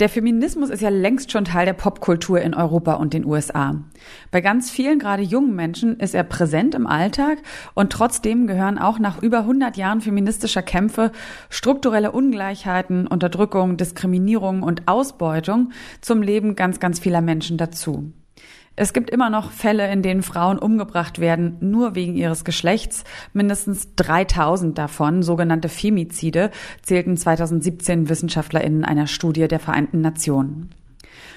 Der Feminismus ist ja längst schon Teil der Popkultur in Europa und den USA. Bei ganz vielen, gerade jungen Menschen, ist er präsent im Alltag und trotzdem gehören auch nach über 100 Jahren feministischer Kämpfe strukturelle Ungleichheiten, Unterdrückung, Diskriminierung und Ausbeutung zum Leben ganz, ganz vieler Menschen dazu. Es gibt immer noch Fälle, in denen Frauen umgebracht werden, nur wegen ihres Geschlechts. Mindestens 3000 davon, sogenannte Femizide, zählten 2017 WissenschaftlerInnen einer Studie der Vereinten Nationen.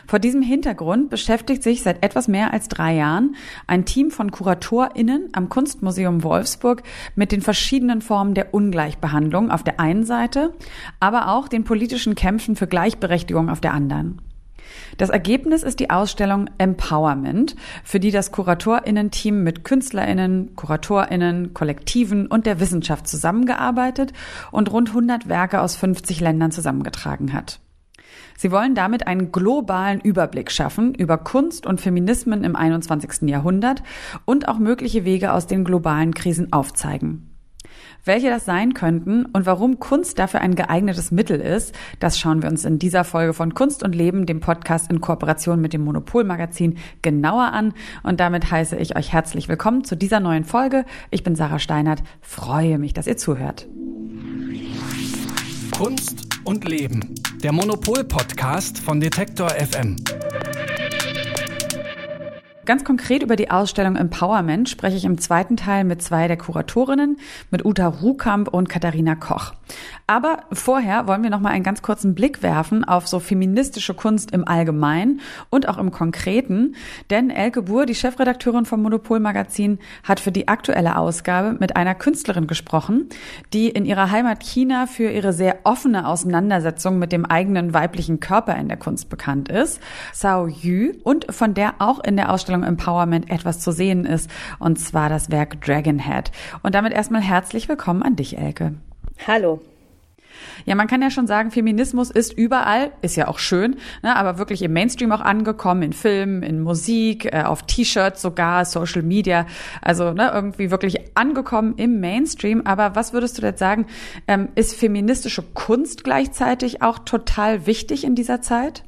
Vor diesem Hintergrund beschäftigt sich seit etwas mehr als drei Jahren ein Team von KuratorInnen am Kunstmuseum Wolfsburg mit den verschiedenen Formen der Ungleichbehandlung auf der einen Seite, aber auch den politischen Kämpfen für Gleichberechtigung auf der anderen. Das Ergebnis ist die Ausstellung Empowerment, für die das Kuratorinnen-Team mit Künstlerinnen, Kuratorinnen, Kollektiven und der Wissenschaft zusammengearbeitet und rund 100 Werke aus 50 Ländern zusammengetragen hat. Sie wollen damit einen globalen Überblick schaffen über Kunst und Feminismen im 21. Jahrhundert und auch mögliche Wege aus den globalen Krisen aufzeigen. Welche das sein könnten und warum Kunst dafür ein geeignetes Mittel ist, das schauen wir uns in dieser Folge von Kunst und Leben, dem Podcast in Kooperation mit dem Monopolmagazin, genauer an. Und damit heiße ich euch herzlich willkommen zu dieser neuen Folge. Ich bin Sarah Steinert, freue mich, dass ihr zuhört. Kunst und Leben, der Monopol-Podcast von Detektor FM. Ganz konkret über die Ausstellung Empowerment spreche ich im zweiten Teil mit zwei der Kuratorinnen, mit Uta Ruhkamp und Katharina Koch. Aber vorher wollen wir noch mal einen ganz kurzen Blick werfen auf so feministische Kunst im Allgemeinen und auch im Konkreten, denn Elke Buhr, die Chefredakteurin vom Monopol Magazin, hat für die aktuelle Ausgabe mit einer Künstlerin gesprochen, die in ihrer Heimat China für ihre sehr offene Auseinandersetzung mit dem eigenen weiblichen Körper in der Kunst bekannt ist, Sao Yu, und von der auch in der Ausstellung Ausstellung Empowerment etwas zu sehen ist, und zwar das Werk Dragonhead. Und damit erstmal herzlich willkommen an dich, Elke. Hallo. Ja, man kann ja schon sagen, Feminismus ist überall, ist ja auch schön, ne, aber wirklich im Mainstream auch angekommen, in Filmen, in Musik, äh, auf T-Shirts sogar, Social Media, also ne, irgendwie wirklich angekommen im Mainstream. Aber was würdest du jetzt sagen, ähm, ist feministische Kunst gleichzeitig auch total wichtig in dieser Zeit?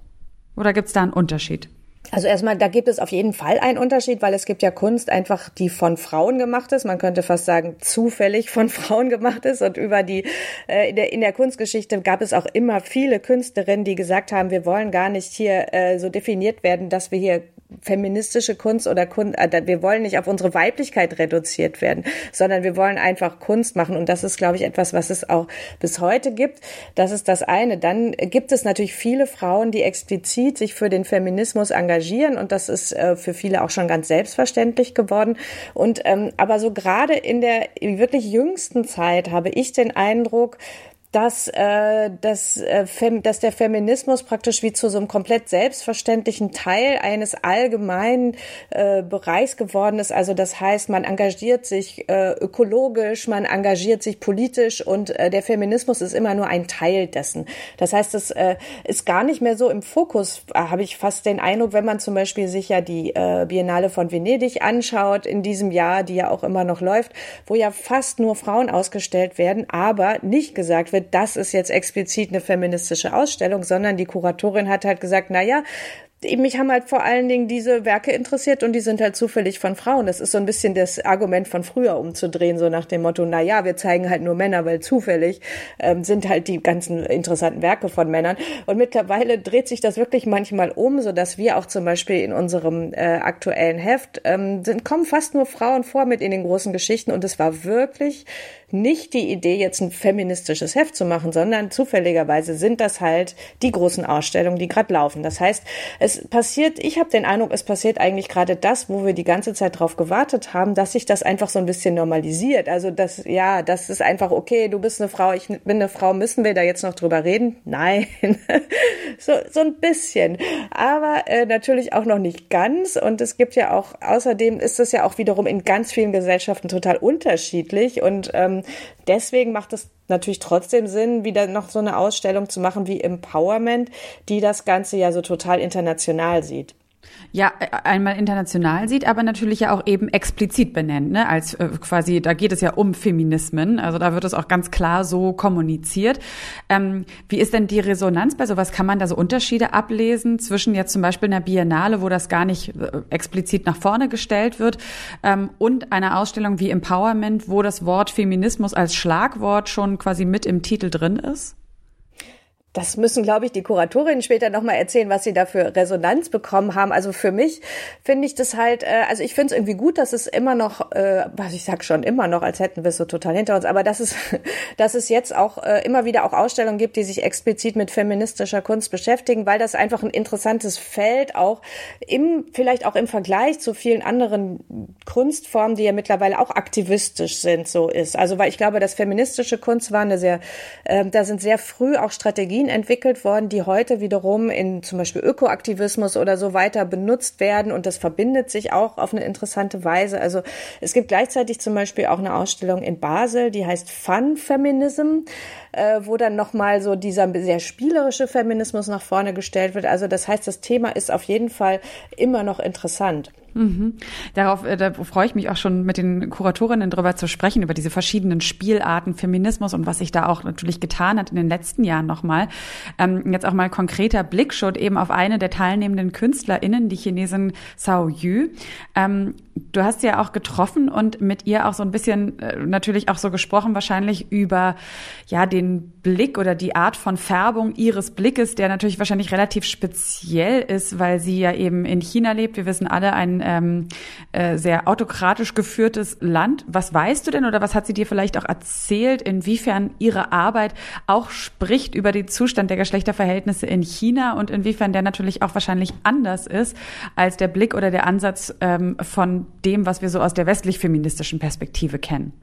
Oder gibt es da einen Unterschied? Also erstmal, da gibt es auf jeden Fall einen Unterschied, weil es gibt ja Kunst einfach, die von Frauen gemacht ist. Man könnte fast sagen, zufällig von Frauen gemacht ist. Und über die, äh, in, der, in der Kunstgeschichte gab es auch immer viele Künstlerinnen, die gesagt haben, wir wollen gar nicht hier äh, so definiert werden, dass wir hier feministische Kunst oder Kunst, äh, wir wollen nicht auf unsere Weiblichkeit reduziert werden, sondern wir wollen einfach Kunst machen. Und das ist, glaube ich, etwas, was es auch bis heute gibt. Das ist das eine. Dann gibt es natürlich viele Frauen, die explizit sich für den Feminismus engagieren. Und das ist äh, für viele auch schon ganz selbstverständlich geworden. Und, ähm, aber so gerade in der wirklich jüngsten Zeit habe ich den Eindruck, dass, äh, dass, äh, dass der Feminismus praktisch wie zu so einem komplett selbstverständlichen Teil eines allgemeinen äh, Bereichs geworden ist. Also das heißt, man engagiert sich äh, ökologisch, man engagiert sich politisch und äh, der Feminismus ist immer nur ein Teil dessen. Das heißt, es äh, ist gar nicht mehr so im Fokus, äh, habe ich fast den Eindruck, wenn man zum Beispiel sich ja die äh, Biennale von Venedig anschaut in diesem Jahr, die ja auch immer noch läuft, wo ja fast nur Frauen ausgestellt werden, aber nicht gesagt wird, das ist jetzt explizit eine feministische Ausstellung, sondern die Kuratorin hat halt gesagt, na ja, mich haben halt vor allen Dingen diese Werke interessiert und die sind halt zufällig von Frauen. Das ist so ein bisschen das Argument von früher umzudrehen, so nach dem Motto, na ja, wir zeigen halt nur Männer, weil zufällig ähm, sind halt die ganzen interessanten Werke von Männern. Und mittlerweile dreht sich das wirklich manchmal um, so dass wir auch zum Beispiel in unserem äh, aktuellen Heft ähm, sind, kommen fast nur Frauen vor mit in den großen Geschichten und es war wirklich nicht die Idee, jetzt ein feministisches Heft zu machen, sondern zufälligerweise sind das halt die großen Ausstellungen, die gerade laufen. Das heißt, es es passiert, ich habe den Eindruck, es passiert eigentlich gerade das, wo wir die ganze Zeit drauf gewartet haben, dass sich das einfach so ein bisschen normalisiert. Also das, ja, das ist einfach okay, du bist eine Frau, ich bin eine Frau, müssen wir da jetzt noch drüber reden? Nein, so, so ein bisschen. Aber äh, natürlich auch noch nicht ganz. Und es gibt ja auch, außerdem ist es ja auch wiederum in ganz vielen Gesellschaften total unterschiedlich. Und ähm, deswegen macht es natürlich trotzdem Sinn, wieder noch so eine Ausstellung zu machen wie Empowerment, die das Ganze ja so total international sieht. Ja, äh, einmal international sieht, aber natürlich ja auch eben explizit benennt, ne? Als äh, quasi, da geht es ja um Feminismen, also da wird es auch ganz klar so kommuniziert. Ähm, wie ist denn die Resonanz bei sowas? Kann man da so Unterschiede ablesen zwischen jetzt zum Beispiel einer Biennale, wo das gar nicht äh, explizit nach vorne gestellt wird, ähm, und einer Ausstellung wie Empowerment, wo das Wort Feminismus als Schlagwort schon quasi mit im Titel drin ist? Das müssen, glaube ich, die Kuratorinnen später nochmal erzählen, was sie da für Resonanz bekommen haben. Also für mich finde ich das halt, äh, also ich finde es irgendwie gut, dass es immer noch, äh, was ich sag schon immer noch, als hätten wir es so total hinter uns, aber dass es, dass es jetzt auch äh, immer wieder auch Ausstellungen gibt, die sich explizit mit feministischer Kunst beschäftigen, weil das einfach ein interessantes Feld auch im, vielleicht auch im Vergleich zu vielen anderen Kunstformen, die ja mittlerweile auch aktivistisch sind, so ist. Also weil ich glaube, dass feministische Kunst war eine sehr, äh, da sind sehr früh auch Strategien Technologien entwickelt worden, die heute wiederum in zum Beispiel Ökoaktivismus oder so weiter benutzt werden und das verbindet sich auch auf eine interessante Weise. Also es gibt gleichzeitig zum Beispiel auch eine Ausstellung in Basel, die heißt Fun Feminism, äh, wo dann nochmal so dieser sehr spielerische Feminismus nach vorne gestellt wird. Also das heißt, das Thema ist auf jeden Fall immer noch interessant. Mhm. Darauf äh, da freue ich mich auch schon mit den Kuratorinnen drüber zu sprechen, über diese verschiedenen Spielarten Feminismus und was sich da auch natürlich getan hat in den letzten Jahren nochmal. Ähm, jetzt auch mal konkreter Blickschut eben auf eine der teilnehmenden KünstlerInnen, die Chinesin Sao Yu. Ähm, du hast sie ja auch getroffen und mit ihr auch so ein bisschen äh, natürlich auch so gesprochen, wahrscheinlich über ja den Blick oder die Art von Färbung ihres Blickes, der natürlich wahrscheinlich relativ speziell ist, weil sie ja eben in China lebt. Wir wissen alle, ein ähm, äh, sehr autokratisch geführtes Land. Was weißt du denn oder was hat sie dir vielleicht auch erzählt, inwiefern ihre Arbeit auch spricht über den Zustand der Geschlechterverhältnisse in China und inwiefern der natürlich auch wahrscheinlich anders ist als der Blick oder der Ansatz ähm, von dem, was wir so aus der westlich-feministischen Perspektive kennen?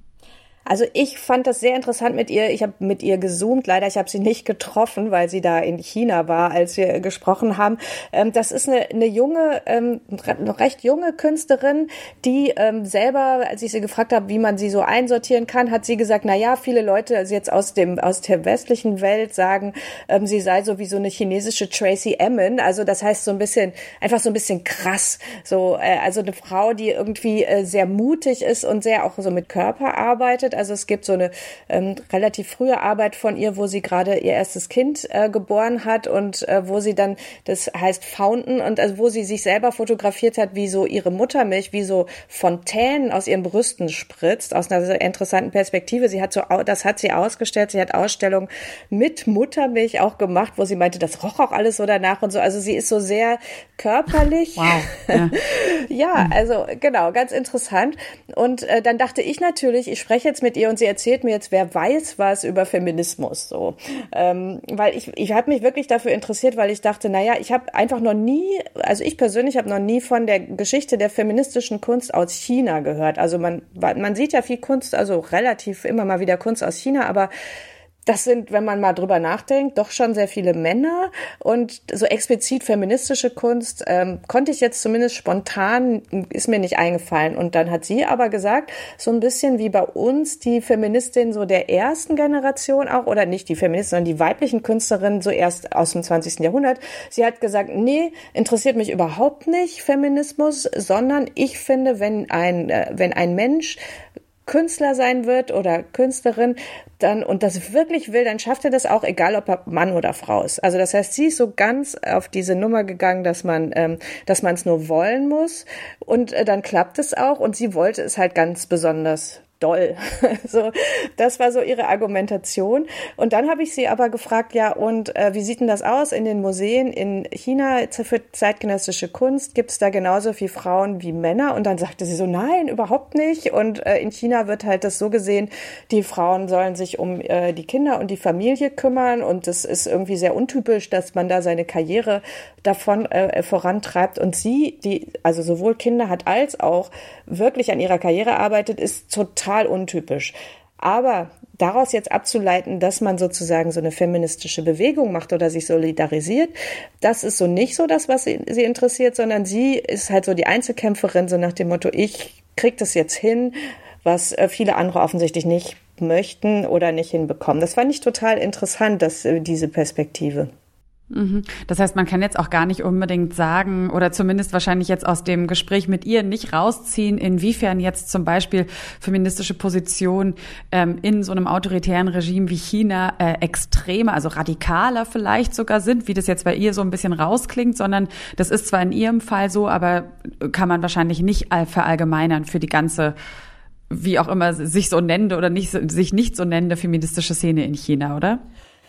Also ich fand das sehr interessant mit ihr. Ich habe mit ihr gezoomt. Leider, ich habe sie nicht getroffen, weil sie da in China war, als wir gesprochen haben. Ähm, das ist eine, eine junge, ähm, noch recht junge Künstlerin, die ähm, selber, als ich sie gefragt habe, wie man sie so einsortieren kann, hat sie gesagt, na ja, viele Leute also jetzt aus dem aus der westlichen Welt sagen, ähm, sie sei so wie so eine chinesische Tracy Emin. Also das heißt so ein bisschen einfach so ein bisschen krass. So äh, also eine Frau, die irgendwie äh, sehr mutig ist und sehr auch so mit Körper arbeitet. Also es gibt so eine ähm, relativ frühe Arbeit von ihr, wo sie gerade ihr erstes Kind äh, geboren hat und äh, wo sie dann, das heißt Fountain, und also wo sie sich selber fotografiert hat, wie so ihre Muttermilch, wie so Fontänen aus ihren Brüsten spritzt, aus einer sehr interessanten Perspektive. Sie hat so, das hat sie ausgestellt. Sie hat Ausstellungen mit Muttermilch auch gemacht, wo sie meinte, das roch auch alles so danach und so. Also sie ist so sehr körperlich. Wow. Ja, ja also genau, ganz interessant. Und äh, dann dachte ich natürlich, ich spreche jetzt jetzt mit ihr und sie erzählt mir jetzt, wer weiß was über Feminismus, so, ähm, weil ich ich habe mich wirklich dafür interessiert, weil ich dachte, naja, ich habe einfach noch nie, also ich persönlich habe noch nie von der Geschichte der feministischen Kunst aus China gehört. Also man man sieht ja viel Kunst, also relativ immer mal wieder Kunst aus China, aber das sind, wenn man mal drüber nachdenkt, doch schon sehr viele Männer und so explizit feministische Kunst ähm, konnte ich jetzt zumindest spontan, ist mir nicht eingefallen. Und dann hat sie aber gesagt, so ein bisschen wie bei uns die Feministin so der ersten Generation auch, oder nicht die Feministin, sondern die weiblichen Künstlerinnen so erst aus dem 20. Jahrhundert. Sie hat gesagt, nee, interessiert mich überhaupt nicht Feminismus, sondern ich finde, wenn ein, äh, wenn ein Mensch Künstler sein wird oder Künstlerin, dann und das wirklich will, dann schafft er das auch, egal ob er Mann oder Frau ist. Also das heißt, sie ist so ganz auf diese Nummer gegangen, dass man, ähm, dass man es nur wollen muss und äh, dann klappt es auch und sie wollte es halt ganz besonders doll. so, das war so ihre Argumentation. Und dann habe ich sie aber gefragt, ja, und äh, wie sieht denn das aus in den Museen in China für zeitgenössische Kunst? Gibt es da genauso viel Frauen wie Männer? Und dann sagte sie so, nein, überhaupt nicht. Und äh, in China wird halt das so gesehen, die Frauen sollen sich um äh, die Kinder und die Familie kümmern. Und es ist irgendwie sehr untypisch, dass man da seine Karriere davon äh, vorantreibt. Und sie, die also sowohl Kinder hat als auch wirklich an ihrer Karriere arbeitet, ist total untypisch. Aber daraus jetzt abzuleiten, dass man sozusagen so eine feministische Bewegung macht oder sich solidarisiert, das ist so nicht so das, was sie, sie interessiert, sondern sie ist halt so die Einzelkämpferin, so nach dem Motto, ich krieg das jetzt hin, was äh, viele andere offensichtlich nicht möchten oder nicht hinbekommen. Das fand ich total interessant, dass, äh, diese Perspektive. Mhm. Das heißt, man kann jetzt auch gar nicht unbedingt sagen oder zumindest wahrscheinlich jetzt aus dem Gespräch mit ihr nicht rausziehen, inwiefern jetzt zum Beispiel feministische Positionen ähm, in so einem autoritären Regime wie China äh, extremer, also radikaler vielleicht sogar sind, wie das jetzt bei ihr so ein bisschen rausklingt, sondern das ist zwar in ihrem Fall so, aber kann man wahrscheinlich nicht verallgemeinern für die ganze wie auch immer sich so nennende oder nicht, sich nicht so nennende feministische Szene in China, oder?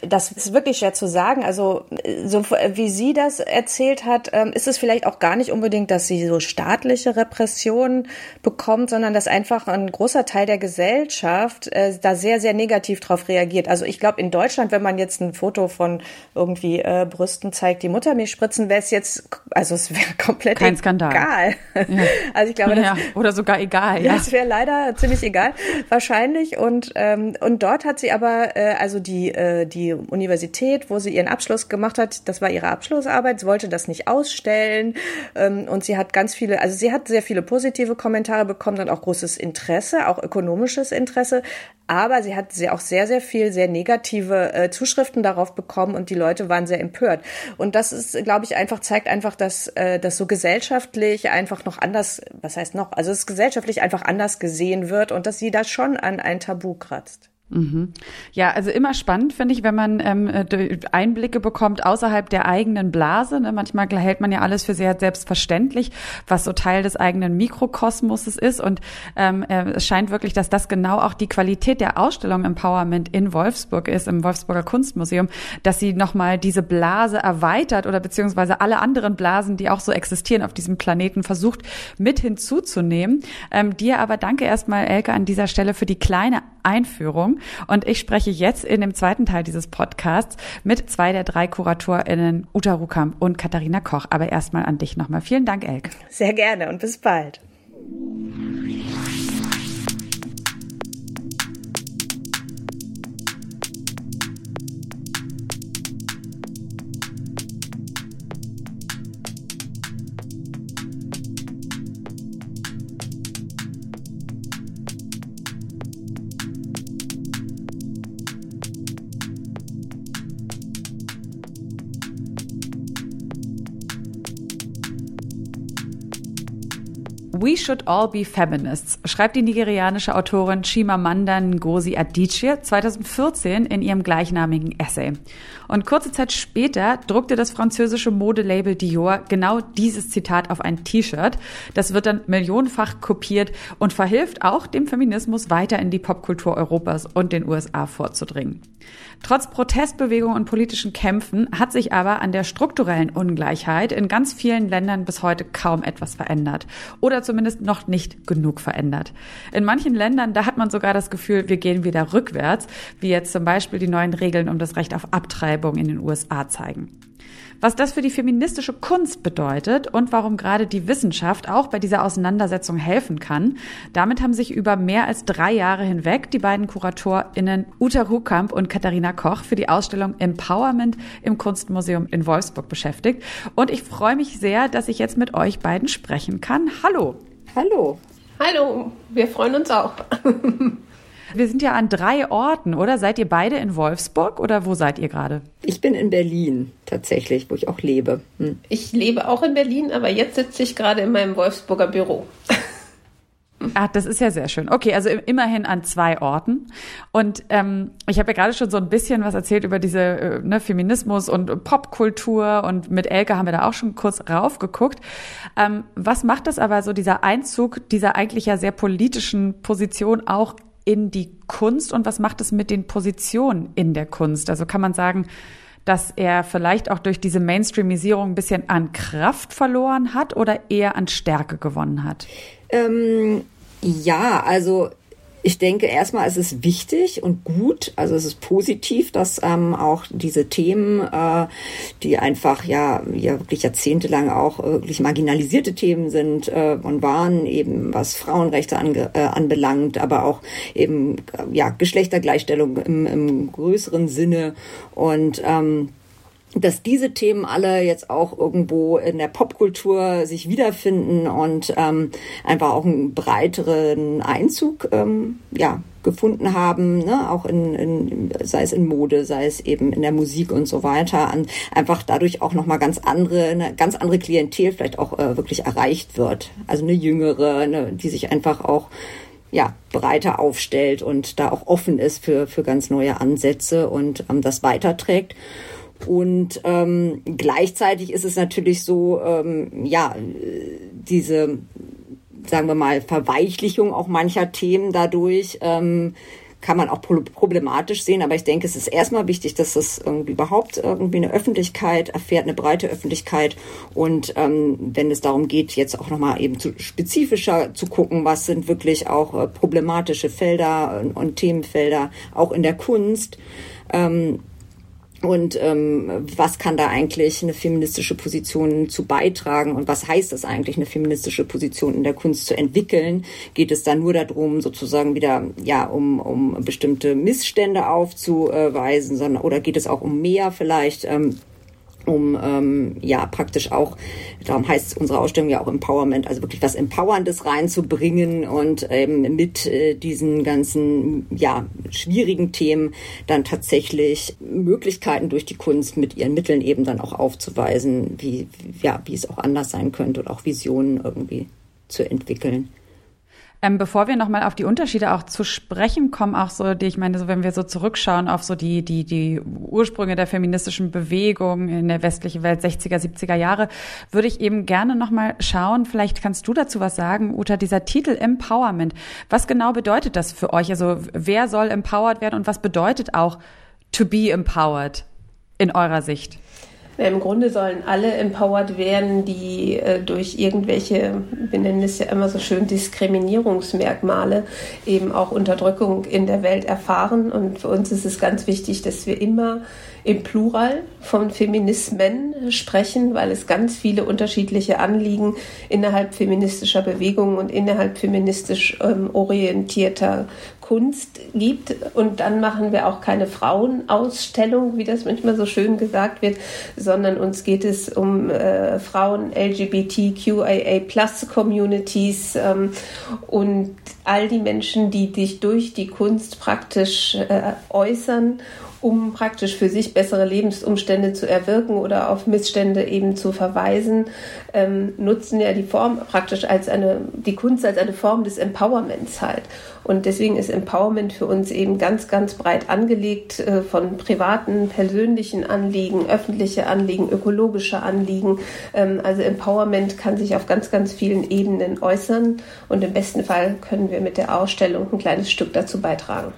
Das ist wirklich schwer zu sagen. Also so wie sie das erzählt hat, ähm, ist es vielleicht auch gar nicht unbedingt, dass sie so staatliche Repressionen bekommt, sondern dass einfach ein großer Teil der Gesellschaft äh, da sehr, sehr negativ drauf reagiert. Also ich glaube, in Deutschland, wenn man jetzt ein Foto von irgendwie äh, Brüsten zeigt, die Muttermilch spritzen, wäre es jetzt, also es wäre komplett Kein Skandal. egal. Ja. Also ich glaube, das, ja, oder sogar egal. Ja, es wäre leider ziemlich egal, wahrscheinlich. Und ähm, und dort hat sie aber äh, also die äh, die Universität, wo sie ihren Abschluss gemacht hat. Das war ihre Abschlussarbeit. Sie wollte das nicht ausstellen. Ähm, und sie hat ganz viele, also sie hat sehr viele positive Kommentare bekommen und auch großes Interesse, auch ökonomisches Interesse. Aber sie hat auch sehr, sehr viel, sehr negative äh, Zuschriften darauf bekommen und die Leute waren sehr empört. Und das ist, glaube ich, einfach, zeigt einfach, dass äh, das so gesellschaftlich einfach noch anders, was heißt noch, also es gesellschaftlich einfach anders gesehen wird und dass sie da schon an ein Tabu kratzt. Mhm. Ja, also immer spannend finde ich, wenn man ähm, äh, Einblicke bekommt außerhalb der eigenen Blase. Ne? Manchmal hält man ja alles für sehr selbstverständlich, was so Teil des eigenen Mikrokosmoses ist. Und ähm, äh, es scheint wirklich, dass das genau auch die Qualität der Ausstellung Empowerment in Wolfsburg ist, im Wolfsburger Kunstmuseum, dass sie nochmal diese Blase erweitert oder beziehungsweise alle anderen Blasen, die auch so existieren auf diesem Planeten, versucht mit hinzuzunehmen. Ähm, dir aber danke erstmal, Elke, an dieser Stelle für die kleine Einführung. Und ich spreche jetzt in dem zweiten Teil dieses Podcasts mit zwei der drei KuratorInnen, Uta Rukamp und Katharina Koch. Aber erstmal an dich nochmal. Vielen Dank, Elke. Sehr gerne und bis bald. We Should All Be Feminists, schreibt die nigerianische Autorin Chimamanda Ngozi Adichie 2014 in ihrem gleichnamigen Essay. Und kurze Zeit später druckte das französische Modelabel Dior genau dieses Zitat auf ein T-Shirt. Das wird dann millionenfach kopiert und verhilft auch dem Feminismus weiter in die Popkultur Europas und den USA vorzudringen. Trotz Protestbewegungen und politischen Kämpfen hat sich aber an der strukturellen Ungleichheit in ganz vielen Ländern bis heute kaum etwas verändert. Oder zumindest noch nicht genug verändert. In manchen Ländern, da hat man sogar das Gefühl, wir gehen wieder rückwärts, wie jetzt zum Beispiel die neuen Regeln um das Recht auf Abtreibung in den USA zeigen. Was das für die feministische Kunst bedeutet und warum gerade die Wissenschaft auch bei dieser Auseinandersetzung helfen kann, damit haben sich über mehr als drei Jahre hinweg die beiden KuratorInnen Uta Rukamp und Katharina Koch für die Ausstellung Empowerment im Kunstmuseum in Wolfsburg beschäftigt. Und ich freue mich sehr, dass ich jetzt mit euch beiden sprechen kann. Hallo. Hallo. Hallo, wir freuen uns auch. Wir sind ja an drei Orten, oder? Seid ihr beide in Wolfsburg oder wo seid ihr gerade? Ich bin in Berlin tatsächlich, wo ich auch lebe. Hm. Ich lebe auch in Berlin, aber jetzt sitze ich gerade in meinem Wolfsburger Büro. Ach, das ist ja sehr schön. Okay, also immerhin an zwei Orten. Und ähm, ich habe ja gerade schon so ein bisschen was erzählt über diese äh, ne, Feminismus und Popkultur und mit Elke haben wir da auch schon kurz raufgeguckt. Ähm, was macht das aber so, dieser Einzug dieser eigentlich ja sehr politischen Position auch in die Kunst und was macht es mit den Positionen in der Kunst? Also kann man sagen, dass er vielleicht auch durch diese Mainstreamisierung ein bisschen an Kraft verloren hat oder eher an Stärke gewonnen hat? Ähm, ja, also ich denke, erstmal ist es wichtig und gut, also es ist positiv, dass ähm, auch diese Themen, äh, die einfach ja, ja wirklich jahrzehntelang auch wirklich marginalisierte Themen sind äh, und waren, eben was Frauenrechte ange, äh, anbelangt, aber auch eben ja Geschlechtergleichstellung im, im größeren Sinne. Und ähm, dass diese Themen alle jetzt auch irgendwo in der Popkultur sich wiederfinden und ähm, einfach auch einen breiteren Einzug ähm, ja, gefunden haben, ne? auch in, in, sei es in Mode, sei es eben in der Musik und so weiter, an, einfach dadurch auch nochmal ganz andere, eine ganz andere Klientel vielleicht auch äh, wirklich erreicht wird. Also eine jüngere, eine, die sich einfach auch ja, breiter aufstellt und da auch offen ist für, für ganz neue Ansätze und ähm, das weiterträgt. Und ähm, gleichzeitig ist es natürlich so, ähm, ja, diese, sagen wir mal, Verweichlichung auch mancher Themen dadurch ähm, kann man auch problematisch sehen. Aber ich denke, es ist erstmal wichtig, dass das irgendwie überhaupt irgendwie eine Öffentlichkeit erfährt, eine breite Öffentlichkeit. Und ähm, wenn es darum geht, jetzt auch nochmal eben zu spezifischer zu gucken, was sind wirklich auch äh, problematische Felder und, und Themenfelder, auch in der Kunst. Ähm, und ähm, was kann da eigentlich eine feministische Position zu beitragen und was heißt es eigentlich, eine feministische Position in der Kunst zu entwickeln? Geht es da nur darum, sozusagen wieder ja um, um bestimmte Missstände aufzuweisen, sondern oder geht es auch um mehr vielleicht? Ähm, um ähm, ja praktisch auch, darum heißt unsere Ausstellung ja auch Empowerment, also wirklich was Empowerndes reinzubringen und ähm, mit äh, diesen ganzen ja schwierigen Themen dann tatsächlich Möglichkeiten durch die Kunst mit ihren Mitteln eben dann auch aufzuweisen, wie ja wie es auch anders sein könnte und auch Visionen irgendwie zu entwickeln. Ähm, bevor wir nochmal auf die Unterschiede auch zu sprechen kommen, auch so, die ich meine, so wenn wir so zurückschauen auf so die, die, die Ursprünge der feministischen Bewegung in der westlichen Welt 60er, 70er Jahre, würde ich eben gerne nochmal schauen, vielleicht kannst du dazu was sagen, Uta, dieser Titel Empowerment. Was genau bedeutet das für euch? Also wer soll empowered werden und was bedeutet auch to be empowered in eurer Sicht? Im Grunde sollen alle empowered werden, die äh, durch irgendwelche, wir nennen es ja immer so schön, Diskriminierungsmerkmale eben auch Unterdrückung in der Welt erfahren. Und für uns ist es ganz wichtig, dass wir immer im Plural von Feminismen sprechen, weil es ganz viele unterschiedliche Anliegen innerhalb feministischer Bewegungen und innerhalb feministisch ähm, orientierter Kunst gibt. Und dann machen wir auch keine Frauenausstellung, wie das manchmal so schön gesagt wird, sondern uns geht es um äh, Frauen, LGBTQIA Plus Communities ähm, und all die Menschen, die sich durch die Kunst praktisch äh, äußern um praktisch für sich bessere Lebensumstände zu erwirken oder auf Missstände eben zu verweisen, ähm, nutzen ja die Form praktisch als eine, die Kunst als eine Form des Empowerments halt. Und deswegen ist Empowerment für uns eben ganz, ganz breit angelegt äh, von privaten, persönlichen Anliegen, öffentliche Anliegen, ökologische Anliegen. Ähm, also Empowerment kann sich auf ganz, ganz vielen Ebenen äußern und im besten Fall können wir mit der Ausstellung ein kleines Stück dazu beitragen.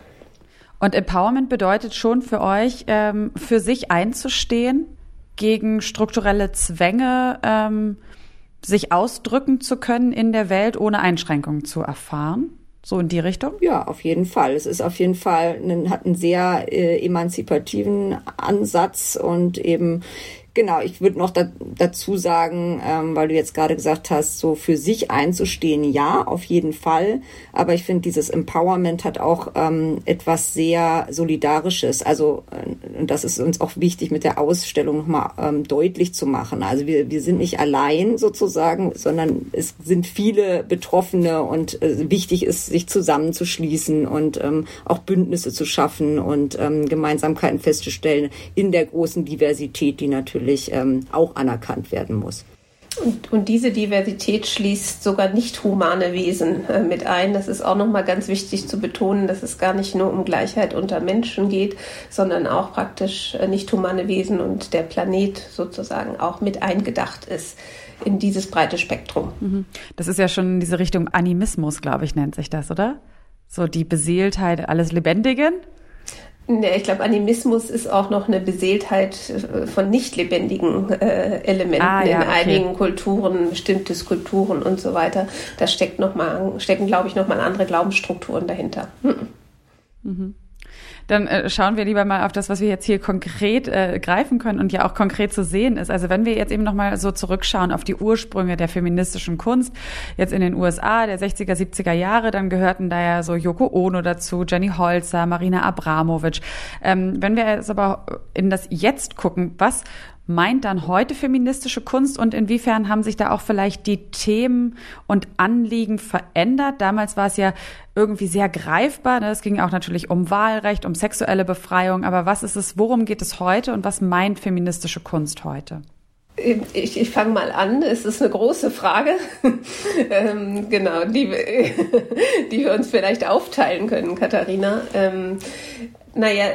Und Empowerment bedeutet schon für euch, ähm, für sich einzustehen, gegen strukturelle Zwänge, ähm, sich ausdrücken zu können in der Welt, ohne Einschränkungen zu erfahren? So in die Richtung? Ja, auf jeden Fall. Es ist auf jeden Fall, ein, hat einen sehr äh, emanzipativen Ansatz und eben Genau, ich würde noch da, dazu sagen, ähm, weil du jetzt gerade gesagt hast, so für sich einzustehen, ja, auf jeden Fall. Aber ich finde, dieses Empowerment hat auch ähm, etwas sehr Solidarisches. Also, äh, das ist uns auch wichtig mit der Ausstellung nochmal ähm, deutlich zu machen. Also wir, wir sind nicht allein sozusagen, sondern es sind viele Betroffene und äh, wichtig ist, sich zusammenzuschließen und ähm, auch Bündnisse zu schaffen und ähm, Gemeinsamkeiten festzustellen in der großen Diversität, die natürlich natürlich ähm, auch anerkannt werden muss. Und, und, diese Diversität schließt sogar nicht humane Wesen äh, mit ein. Das ist auch nochmal ganz wichtig zu betonen, dass es gar nicht nur um Gleichheit unter Menschen geht, sondern auch praktisch äh, nicht humane Wesen und der Planet sozusagen auch mit eingedacht ist in dieses breite Spektrum. Mhm. Das ist ja schon in diese Richtung Animismus, glaube ich, nennt sich das, oder? So die Beseeltheit alles Lebendigen. Nee, ich glaube, Animismus ist auch noch eine Beseeltheit äh, von nicht lebendigen äh, Elementen ah, ja, in okay. einigen Kulturen, bestimmte Skulpturen und so weiter. Da steckt noch mal, stecken, glaube ich, nochmal andere Glaubensstrukturen dahinter. Hm. Mhm. Dann äh, schauen wir lieber mal auf das, was wir jetzt hier konkret äh, greifen können und ja auch konkret zu sehen ist. Also wenn wir jetzt eben nochmal so zurückschauen auf die Ursprünge der feministischen Kunst, jetzt in den USA der 60er, 70er Jahre, dann gehörten da ja so Yoko Ono dazu, Jenny Holzer, Marina Abramovic. Ähm, wenn wir jetzt aber in das Jetzt gucken, was meint dann heute feministische Kunst und inwiefern haben sich da auch vielleicht die Themen und Anliegen verändert? Damals war es ja irgendwie sehr greifbar. Ne? Es ging auch natürlich um Wahlrecht, um sexuelle Befreiung. Aber was ist es, worum geht es heute und was meint feministische Kunst heute? Ich, ich fange mal an. Es ist eine große Frage, ähm, genau, die, die wir uns vielleicht aufteilen können, Katharina. Ähm, naja,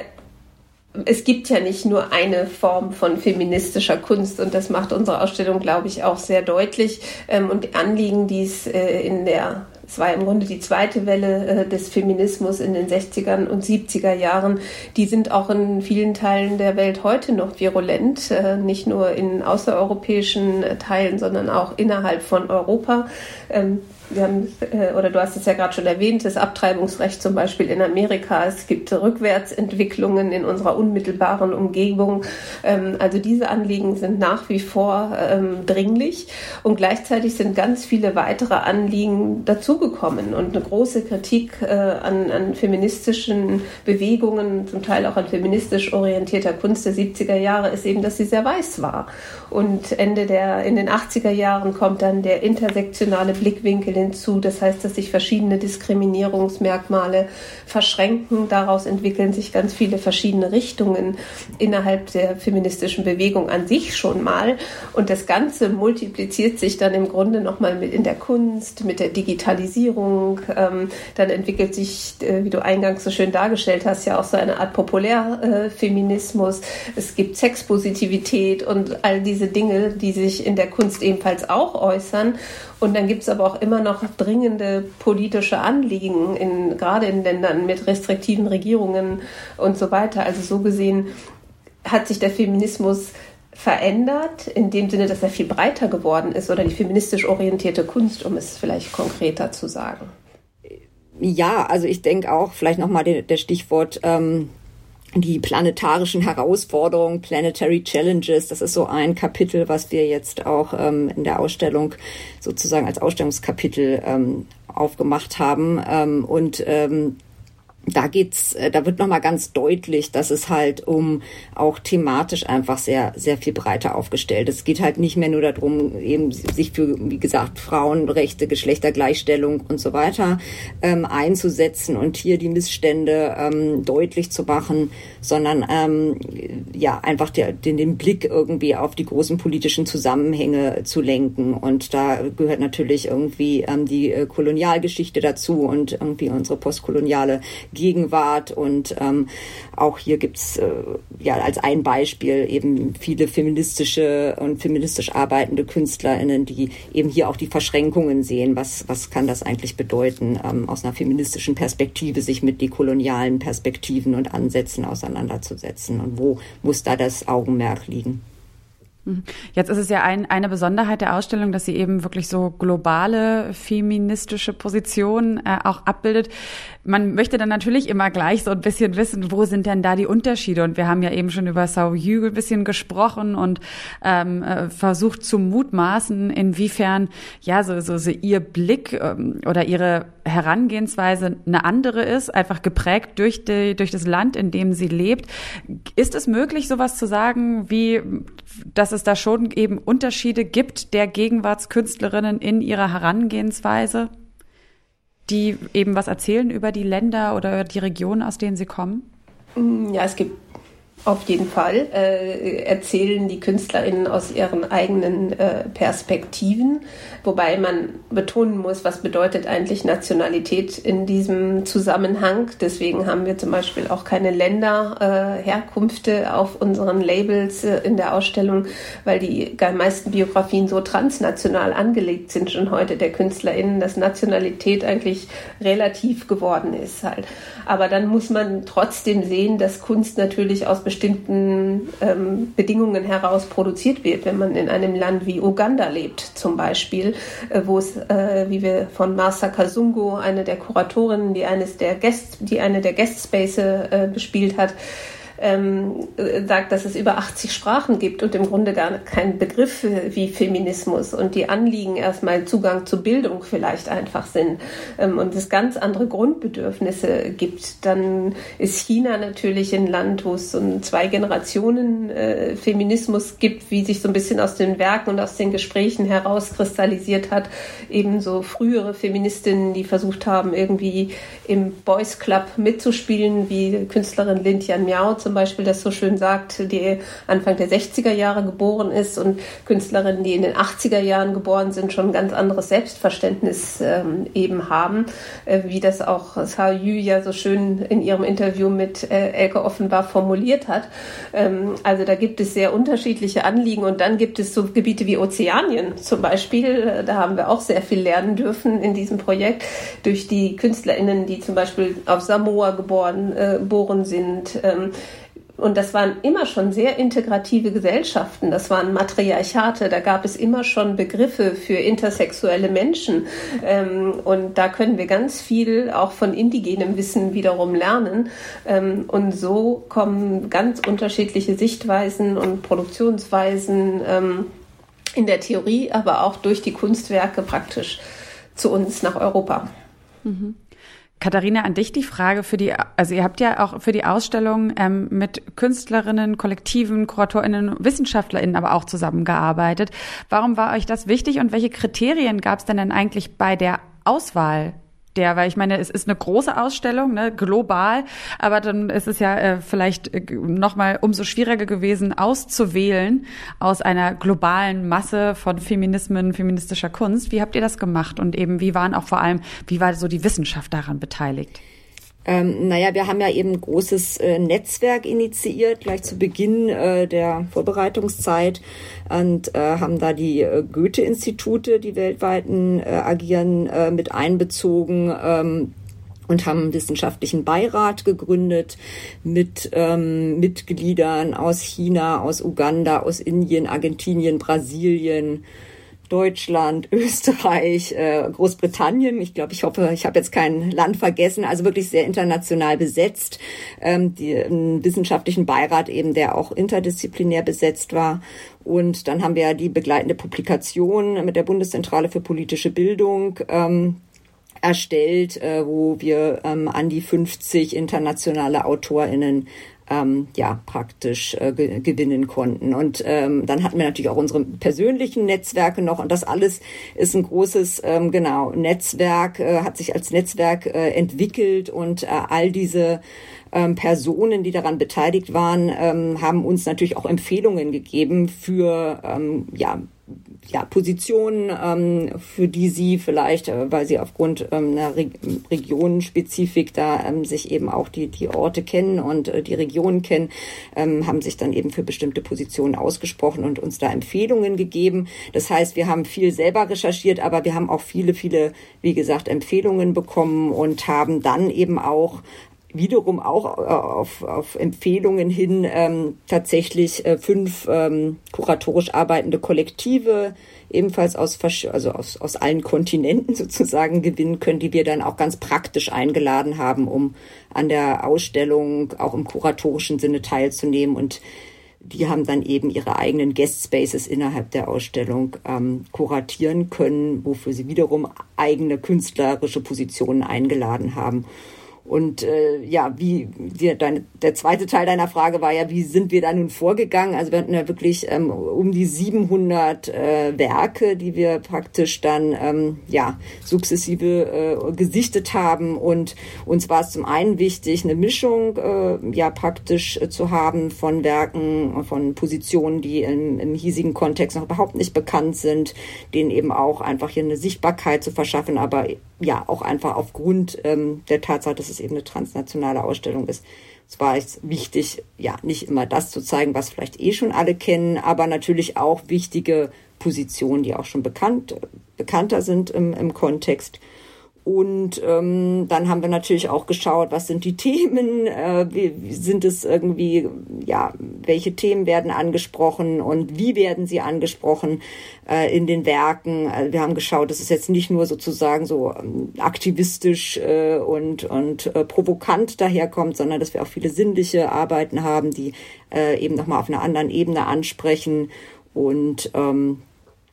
es gibt ja nicht nur eine Form von feministischer Kunst und das macht unsere Ausstellung, glaube ich, auch sehr deutlich. Ähm, und die Anliegen, die es äh, in der es war im Grunde die zweite Welle äh, des Feminismus in den 60er und 70er Jahren. Die sind auch in vielen Teilen der Welt heute noch virulent, äh, nicht nur in außereuropäischen Teilen, sondern auch innerhalb von Europa. Wir haben, äh, oder du hast es ja gerade schon erwähnt, das Abtreibungsrecht zum Beispiel in Amerika. Es gibt Rückwärtsentwicklungen in unserer unmittelbaren Umgebung. Ähm, also diese Anliegen sind nach wie vor ähm, dringlich und gleichzeitig sind ganz viele weitere Anliegen dazugekommen und eine große Kritik äh, an, an feministischen Bewegungen, zum Teil auch an feministisch orientierter Kunst der 70er Jahre ist eben, dass sie sehr weiß war. Und Ende der, in den 80er Jahren kommt dann der intersektionale Blickwinkel hinzu. Das heißt, dass sich verschiedene Diskriminierungsmerkmale verschränken. Daraus entwickeln sich ganz viele verschiedene Richtungen innerhalb der feministischen Bewegung an sich schon mal. Und das Ganze multipliziert sich dann im Grunde nochmal mit in der Kunst, mit der Digitalisierung. Ähm, dann entwickelt sich, äh, wie du eingangs so schön dargestellt hast, ja auch so eine Art Populärfeminismus. es gibt Sexpositivität und all diese Dinge, die sich in der Kunst ebenfalls auch äußern. Und dann gibt es aber auch immer noch dringende politische Anliegen, in, gerade in Ländern mit restriktiven Regierungen und so weiter. Also so gesehen hat sich der Feminismus verändert, in dem Sinne, dass er viel breiter geworden ist oder die feministisch orientierte Kunst, um es vielleicht konkreter zu sagen. Ja, also ich denke auch, vielleicht nochmal der Stichwort ähm, die planetarischen Herausforderungen, Planetary Challenges, das ist so ein Kapitel, was wir jetzt auch ähm, in der Ausstellung sozusagen als Ausstellungskapitel ähm, aufgemacht haben. Ähm, und ähm, da geht's, äh, da wird nochmal ganz deutlich, dass es halt um auch thematisch einfach sehr, sehr viel breiter aufgestellt. Es geht halt nicht mehr nur darum, eben sich für, wie gesagt, Frauenrechte, Geschlechtergleichstellung und so weiter ähm, einzusetzen und hier die Missstände ähm, deutlich zu machen, sondern ähm, ja einfach der, den, den Blick irgendwie auf die großen politischen Zusammenhänge zu lenken. Und da gehört natürlich irgendwie ähm, die äh, Kolonialgeschichte dazu und irgendwie unsere postkoloniale Gegenwart und ähm, auch hier gibt's äh, ja als ein Beispiel eben viele feministische und feministisch arbeitende KünstlerInnen, die eben hier auch die Verschränkungen sehen. Was, was kann das eigentlich bedeuten, ähm, aus einer feministischen Perspektive sich mit dekolonialen Perspektiven und Ansätzen auseinanderzusetzen und wo muss da das Augenmerk liegen? Mhm. Jetzt ist es ja ein, eine Besonderheit der Ausstellung, dass sie eben wirklich so globale feministische Positionen äh, auch abbildet. Man möchte dann natürlich immer gleich so ein bisschen wissen, wo sind denn da die Unterschiede? Und wir haben ja eben schon über Sao Yu ein bisschen gesprochen und ähm, äh, versucht zu mutmaßen, inwiefern ja so, so, so ihr Blick ähm, oder ihre Herangehensweise eine andere ist, einfach geprägt durch, die, durch das Land, in dem sie lebt. Ist es möglich, sowas zu sagen, wie dass es da schon eben Unterschiede gibt der Gegenwartskünstlerinnen in ihrer Herangehensweise, die eben was erzählen über die Länder oder die Regionen, aus denen sie kommen? Ja, es gibt auf jeden Fall äh, erzählen die KünstlerInnen aus ihren eigenen äh, Perspektiven, wobei man betonen muss, was bedeutet eigentlich Nationalität in diesem Zusammenhang. Deswegen haben wir zum Beispiel auch keine Länderherkünfte äh, auf unseren Labels äh, in der Ausstellung, weil die meisten Biografien so transnational angelegt sind schon heute der KünstlerInnen, dass Nationalität eigentlich relativ geworden ist halt. Aber dann muss man trotzdem sehen, dass Kunst natürlich aus bestimmten ähm, Bedingungen heraus produziert wird. Wenn man in einem Land wie Uganda lebt, zum Beispiel, äh, wo es, äh, wie wir von Marsa Kazungo, eine der Kuratorinnen, die eines der Guest, die eine der Guestspace äh, bespielt hat, ähm, sagt, dass es über 80 Sprachen gibt und im Grunde gar kein Begriff wie Feminismus und die Anliegen erstmal Zugang zu Bildung vielleicht einfach sind ähm, und es ganz andere Grundbedürfnisse gibt, dann ist China natürlich ein Land, wo es so ein zwei Generationen äh, gibt, wie sich so ein bisschen aus den Werken und aus den Gesprächen herauskristallisiert hat, eben so frühere Feministinnen, die versucht haben, irgendwie im Boys Club mitzuspielen, wie Künstlerin Lin Tian Miao zum Beispiel das so schön sagt, die Anfang der 60er Jahre geboren ist und Künstlerinnen, die in den 80er Jahren geboren sind, schon ein ganz anderes Selbstverständnis ähm, eben haben, äh, wie das auch Sao Yu ja so schön in ihrem Interview mit äh, Elke offenbar formuliert hat. Ähm, also da gibt es sehr unterschiedliche Anliegen und dann gibt es so Gebiete wie Ozeanien zum Beispiel. Äh, da haben wir auch sehr viel lernen dürfen in diesem Projekt durch die KünstlerInnen, die zum Beispiel auf Samoa geboren, äh, sind, ähm, und das waren immer schon sehr integrative Gesellschaften. Das waren Matriarchate. Da gab es immer schon Begriffe für intersexuelle Menschen. Ähm, und da können wir ganz viel auch von indigenem Wissen wiederum lernen. Ähm, und so kommen ganz unterschiedliche Sichtweisen und Produktionsweisen ähm, in der Theorie, aber auch durch die Kunstwerke praktisch zu uns nach Europa. Mhm. Katharina, an dich die Frage für die, also ihr habt ja auch für die Ausstellung ähm, mit Künstlerinnen, Kollektiven, KuratorInnen, WissenschaftlerInnen aber auch zusammengearbeitet. Warum war euch das wichtig und welche Kriterien gab es denn denn eigentlich bei der Auswahl der, weil ich meine, es ist eine große Ausstellung, ne, global, aber dann ist es ja äh, vielleicht äh, nochmal umso schwieriger gewesen, auszuwählen aus einer globalen Masse von Feminismen, feministischer Kunst. Wie habt ihr das gemacht und eben wie waren auch vor allem, wie war so die Wissenschaft daran beteiligt? Ähm, naja, wir haben ja eben ein großes äh, Netzwerk initiiert, gleich zu Beginn äh, der Vorbereitungszeit und äh, haben da die äh, Goethe-Institute, die weltweiten äh, agieren, äh, mit einbezogen. Ähm, und haben einen wissenschaftlichen Beirat gegründet mit ähm, Mitgliedern aus China, aus Uganda, aus Indien, Argentinien, Brasilien, Deutschland, Österreich, äh, Großbritannien. Ich glaube, ich hoffe, ich habe jetzt kein Land vergessen. Also wirklich sehr international besetzt. Ähm, die, einen wissenschaftlichen Beirat eben, der auch interdisziplinär besetzt war. Und dann haben wir die begleitende Publikation mit der Bundeszentrale für politische Bildung. Ähm, erstellt, äh, wo wir ähm, an die 50 internationale AutorInnen ähm, ja praktisch äh, ge gewinnen konnten. Und ähm, dann hatten wir natürlich auch unsere persönlichen Netzwerke noch und das alles ist ein großes ähm, genau Netzwerk, äh, hat sich als Netzwerk äh, entwickelt und äh, all diese ähm, Personen, die daran beteiligt waren, ähm, haben uns natürlich auch Empfehlungen gegeben für ähm, ja ja, Positionen, ähm, für die sie vielleicht, äh, weil sie aufgrund ähm, einer Re Regionenspezifik da ähm, sich eben auch die, die Orte kennen und äh, die Regionen kennen, ähm, haben sich dann eben für bestimmte Positionen ausgesprochen und uns da Empfehlungen gegeben. Das heißt, wir haben viel selber recherchiert, aber wir haben auch viele, viele, wie gesagt, Empfehlungen bekommen und haben dann eben auch wiederum auch äh, auf, auf Empfehlungen hin ähm, tatsächlich äh, fünf ähm, kuratorisch arbeitende Kollektive ebenfalls aus, also aus, aus allen Kontinenten sozusagen gewinnen können, die wir dann auch ganz praktisch eingeladen haben, um an der Ausstellung auch im kuratorischen Sinne teilzunehmen. Und die haben dann eben ihre eigenen Guest Spaces innerhalb der Ausstellung ähm, kuratieren können, wofür sie wiederum eigene künstlerische Positionen eingeladen haben. Und äh, ja, wie wir, deine, der zweite Teil deiner Frage war ja, wie sind wir da nun vorgegangen? Also wir hatten ja wirklich ähm, um die 700 äh, Werke, die wir praktisch dann ähm, ja sukzessive äh, gesichtet haben. Und uns war es zum einen wichtig, eine Mischung äh, ja praktisch äh, zu haben von Werken, von Positionen, die im, im hiesigen Kontext noch überhaupt nicht bekannt sind, denen eben auch einfach hier eine Sichtbarkeit zu verschaffen, aber ja auch einfach aufgrund ähm, der Tatsache, dass es eben eine transnationale Ausstellung ist. Es war jetzt wichtig, ja, nicht immer das zu zeigen, was vielleicht eh schon alle kennen, aber natürlich auch wichtige Positionen, die auch schon bekannt, bekannter sind im, im Kontext. Und ähm, dann haben wir natürlich auch geschaut, was sind die Themen, äh, wie, wie sind es irgendwie, ja, welche Themen werden angesprochen und wie werden sie angesprochen äh, in den Werken. Also wir haben geschaut, dass es jetzt nicht nur sozusagen so ähm, aktivistisch äh, und, und äh, provokant daherkommt, sondern dass wir auch viele sinnliche Arbeiten haben, die äh, eben nochmal auf einer anderen Ebene ansprechen und ähm,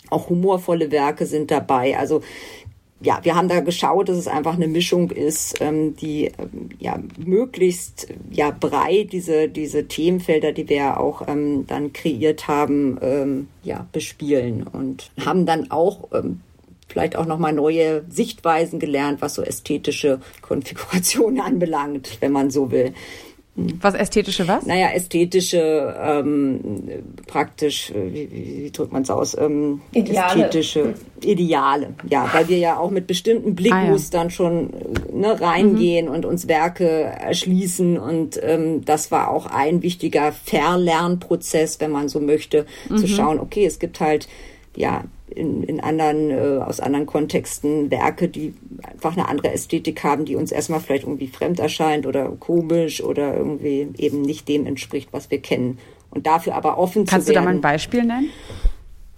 auch humorvolle Werke sind dabei. Also ja, wir haben da geschaut, dass es einfach eine Mischung ist, ähm, die ähm, ja möglichst ja breit diese diese Themenfelder, die wir auch ähm, dann kreiert haben, ähm, ja bespielen und haben dann auch ähm, vielleicht auch nochmal neue Sichtweisen gelernt, was so ästhetische Konfigurationen anbelangt, wenn man so will. Was ästhetische was? Naja, ästhetische, ähm, praktisch, äh, wie, wie, wie drückt man es aus? Ähm, Ideale. Ästhetische Ideale, ja, weil wir ja auch mit bestimmten Blickmustern ah, ja. schon ne, reingehen mhm. und uns Werke erschließen und ähm, das war auch ein wichtiger Verlernprozess, wenn man so möchte, mhm. zu schauen, okay, es gibt halt ja in, in anderen, äh, aus anderen Kontexten Werke, die einfach eine andere Ästhetik haben, die uns erstmal vielleicht irgendwie fremd erscheint oder komisch oder irgendwie eben nicht dem entspricht, was wir kennen. Und dafür aber offen Kannst zu werden. Kannst du da mal ein Beispiel nennen?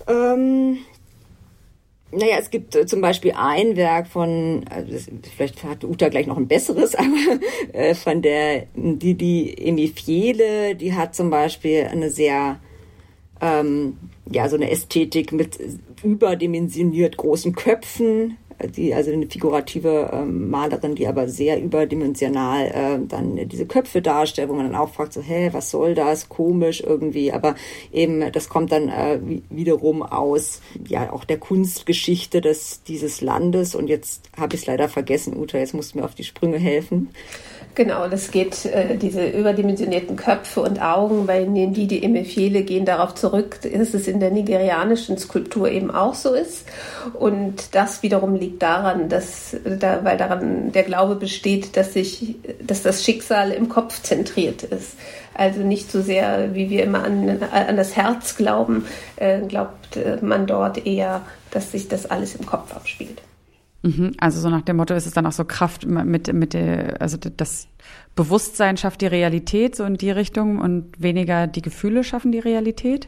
Ähm, naja, es gibt äh, zum Beispiel ein Werk von, also das, vielleicht hat Uta gleich noch ein besseres, aber äh, von der die die Emifiele, die hat zum Beispiel eine sehr ähm, ja so eine Ästhetik mit überdimensioniert großen Köpfen, die, also eine figurative ähm, Malerin, die aber sehr überdimensional äh, dann diese Köpfe darstellt, wo man dann auch fragt, so, hä, was soll das? Komisch irgendwie. Aber eben, das kommt dann äh, wiederum aus ja auch der Kunstgeschichte des dieses Landes. Und jetzt habe ich es leider vergessen, Uta, jetzt musst du mir auf die Sprünge helfen. Genau, das geht, äh, diese überdimensionierten Köpfe und Augen bei die die Emefiele gehen darauf zurück, dass es in der nigerianischen Skulptur eben auch so ist. Und das wiederum liegt daran, dass, da, weil daran der Glaube besteht, dass sich, dass das Schicksal im Kopf zentriert ist. Also nicht so sehr, wie wir immer an, an das Herz glauben, äh, glaubt äh, man dort eher, dass sich das alles im Kopf abspielt. Mhm. Also so nach dem Motto ist es dann auch so Kraft mit, mit der, also das Bewusstsein schafft die Realität so in die Richtung und weniger die Gefühle schaffen die Realität?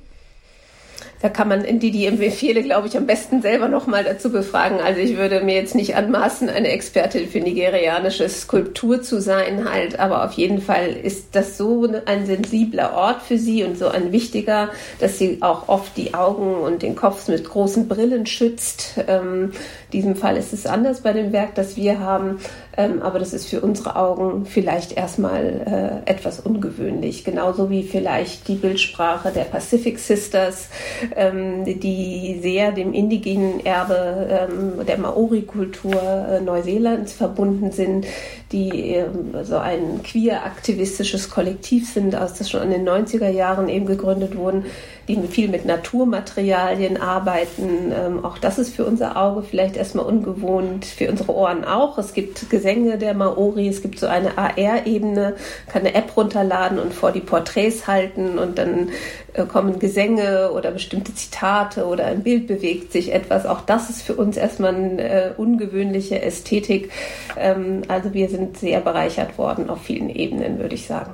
Da kann man die, die Befehle, glaube ich, am besten selber nochmal dazu befragen. Also ich würde mir jetzt nicht anmaßen, eine Expertin für nigerianische Skulptur zu sein, halt, aber auf jeden Fall ist das so ein sensibler Ort für sie und so ein wichtiger, dass sie auch oft die Augen und den Kopf mit großen Brillen schützt. Ähm, in diesem Fall ist es anders bei dem Werk, das wir haben, ähm, aber das ist für unsere Augen vielleicht erstmal äh, etwas ungewöhnlich. Genauso wie vielleicht die Bildsprache der Pacific Sisters, ähm, die sehr dem indigenen Erbe ähm, der Maori-Kultur äh, Neuseelands verbunden sind, die ähm, so ein queer-aktivistisches Kollektiv sind, aus das schon in den 90er Jahren eben gegründet wurden die viel mit Naturmaterialien arbeiten. Ähm, auch das ist für unser Auge vielleicht erstmal ungewohnt, für unsere Ohren auch. Es gibt Gesänge der Maori, es gibt so eine AR-Ebene, kann eine App runterladen und vor die Porträts halten und dann äh, kommen Gesänge oder bestimmte Zitate oder ein Bild bewegt sich etwas. Auch das ist für uns erstmal eine äh, ungewöhnliche Ästhetik. Ähm, also wir sind sehr bereichert worden auf vielen Ebenen, würde ich sagen.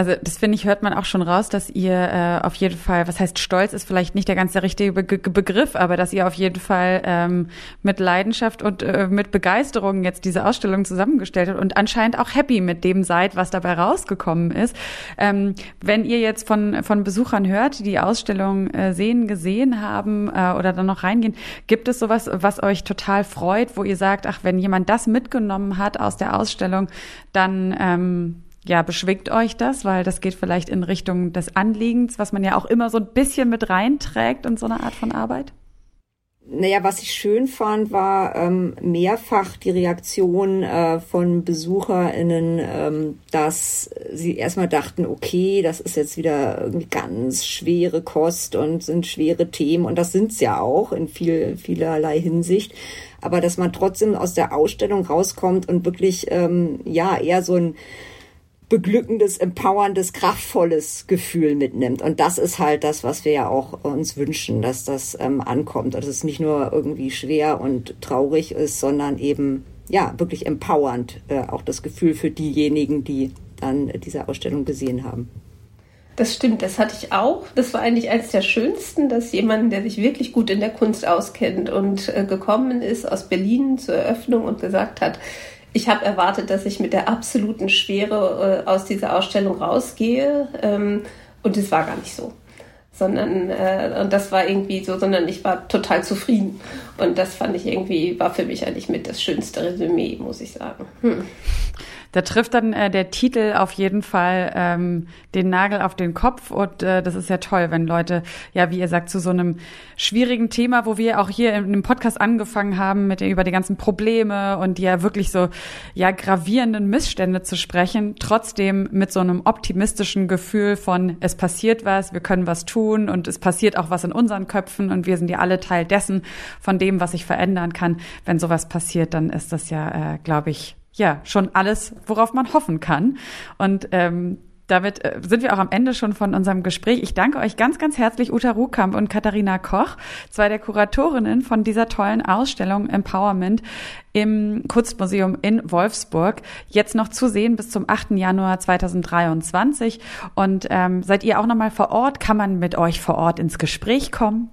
Also das finde ich, hört man auch schon raus, dass ihr äh, auf jeden Fall, was heißt Stolz ist vielleicht nicht der ganz der richtige Be Begriff, aber dass ihr auf jeden Fall ähm, mit Leidenschaft und äh, mit Begeisterung jetzt diese Ausstellung zusammengestellt habt und anscheinend auch happy mit dem seid, was dabei rausgekommen ist. Ähm, wenn ihr jetzt von, von Besuchern hört, die die Ausstellung äh, sehen, gesehen haben äh, oder dann noch reingehen, gibt es sowas, was euch total freut, wo ihr sagt, ach, wenn jemand das mitgenommen hat aus der Ausstellung, dann ähm, ja, beschwingt euch das, weil das geht vielleicht in Richtung des Anliegens, was man ja auch immer so ein bisschen mit reinträgt in so eine Art von Arbeit? Naja, was ich schön fand, war ähm, mehrfach die Reaktion äh, von BesucherInnen, ähm, dass sie erstmal dachten, okay, das ist jetzt wieder irgendwie ganz schwere Kost und sind schwere Themen und das sind's ja auch in viel, vielerlei Hinsicht. Aber dass man trotzdem aus der Ausstellung rauskommt und wirklich, ähm, ja, eher so ein beglückendes, empowerndes, kraftvolles Gefühl mitnimmt. Und das ist halt das, was wir ja auch uns wünschen, dass das ähm, ankommt. Dass es nicht nur irgendwie schwer und traurig ist, sondern eben ja wirklich empowernd, äh, auch das Gefühl für diejenigen, die dann diese Ausstellung gesehen haben. Das stimmt, das hatte ich auch. Das war eigentlich eines der schönsten, dass jemand, der sich wirklich gut in der Kunst auskennt und äh, gekommen ist aus Berlin zur Eröffnung und gesagt hat, ich habe erwartet, dass ich mit der absoluten Schwere äh, aus dieser Ausstellung rausgehe. Ähm, und es war gar nicht so. Sondern, äh, und das war irgendwie so, sondern ich war total zufrieden. Und das fand ich irgendwie, war für mich eigentlich mit das schönste Resümee, muss ich sagen. Hm. Da trifft dann äh, der Titel auf jeden Fall ähm, den Nagel auf den Kopf und äh, das ist ja toll, wenn Leute, ja, wie ihr sagt, zu so einem schwierigen Thema, wo wir auch hier in dem Podcast angefangen haben, mit über die ganzen Probleme und die ja wirklich so ja gravierenden Missstände zu sprechen, trotzdem mit so einem optimistischen Gefühl von es passiert was, wir können was tun und es passiert auch was in unseren Köpfen und wir sind ja alle Teil dessen von dem, was sich verändern kann. Wenn sowas passiert, dann ist das ja, äh, glaube ich, ja schon alles, worauf man hoffen kann. Und ähm, damit äh, sind wir auch am Ende schon von unserem Gespräch. Ich danke euch ganz, ganz herzlich, Uta Ruhkamp und Katharina Koch, zwei der Kuratorinnen von dieser tollen Ausstellung Empowerment im Kunstmuseum in Wolfsburg. Jetzt noch zu sehen bis zum 8. Januar 2023. Und ähm, seid ihr auch nochmal vor Ort? Kann man mit euch vor Ort ins Gespräch kommen?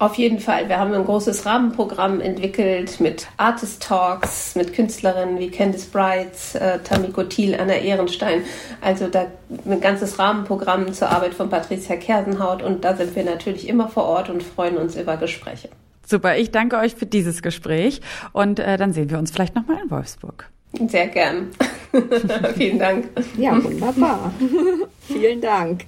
Auf jeden Fall. Wir haben ein großes Rahmenprogramm entwickelt mit Artist Talks, mit Künstlerinnen wie Candice Brights, äh, Tamiko Thiel, Anna Ehrenstein. Also da ein ganzes Rahmenprogramm zur Arbeit von Patricia Kersenhaut und da sind wir natürlich immer vor Ort und freuen uns über Gespräche. Super, ich danke euch für dieses Gespräch und äh, dann sehen wir uns vielleicht nochmal in Wolfsburg. Sehr gern. Vielen Dank. Ja, wunderbar. Vielen Dank.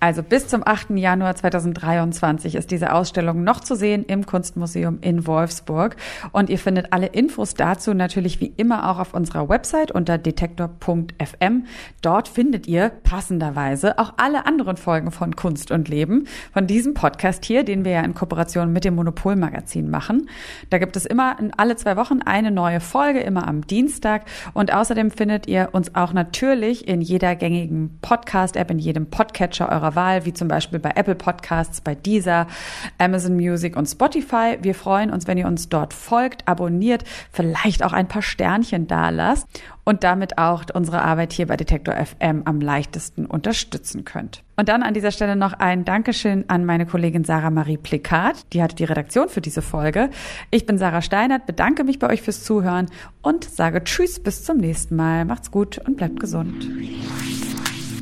Also bis zum 8. Januar 2023 ist diese Ausstellung noch zu sehen im Kunstmuseum in Wolfsburg. Und ihr findet alle Infos dazu natürlich wie immer auch auf unserer Website unter detektor.fm. Dort findet ihr passenderweise auch alle anderen Folgen von Kunst und Leben, von diesem Podcast hier, den wir ja in Kooperation mit dem Monopolmagazin machen. Da gibt es immer alle zwei Wochen eine neue Folge, immer am Dienstag. Und außerdem findet ihr uns auch natürlich in jeder gängigen Podcast-App, in jedem Podcatcher eurer eurer Wahl, wie zum Beispiel bei Apple Podcasts, bei Deezer, Amazon Music und Spotify. Wir freuen uns, wenn ihr uns dort folgt, abonniert, vielleicht auch ein paar Sternchen da lasst und damit auch unsere Arbeit hier bei Detektor FM am leichtesten unterstützen könnt. Und dann an dieser Stelle noch ein Dankeschön an meine Kollegin Sarah Marie Plikat, die hatte die Redaktion für diese Folge. Ich bin Sarah Steinert, bedanke mich bei euch fürs Zuhören und sage Tschüss bis zum nächsten Mal. Macht's gut und bleibt gesund.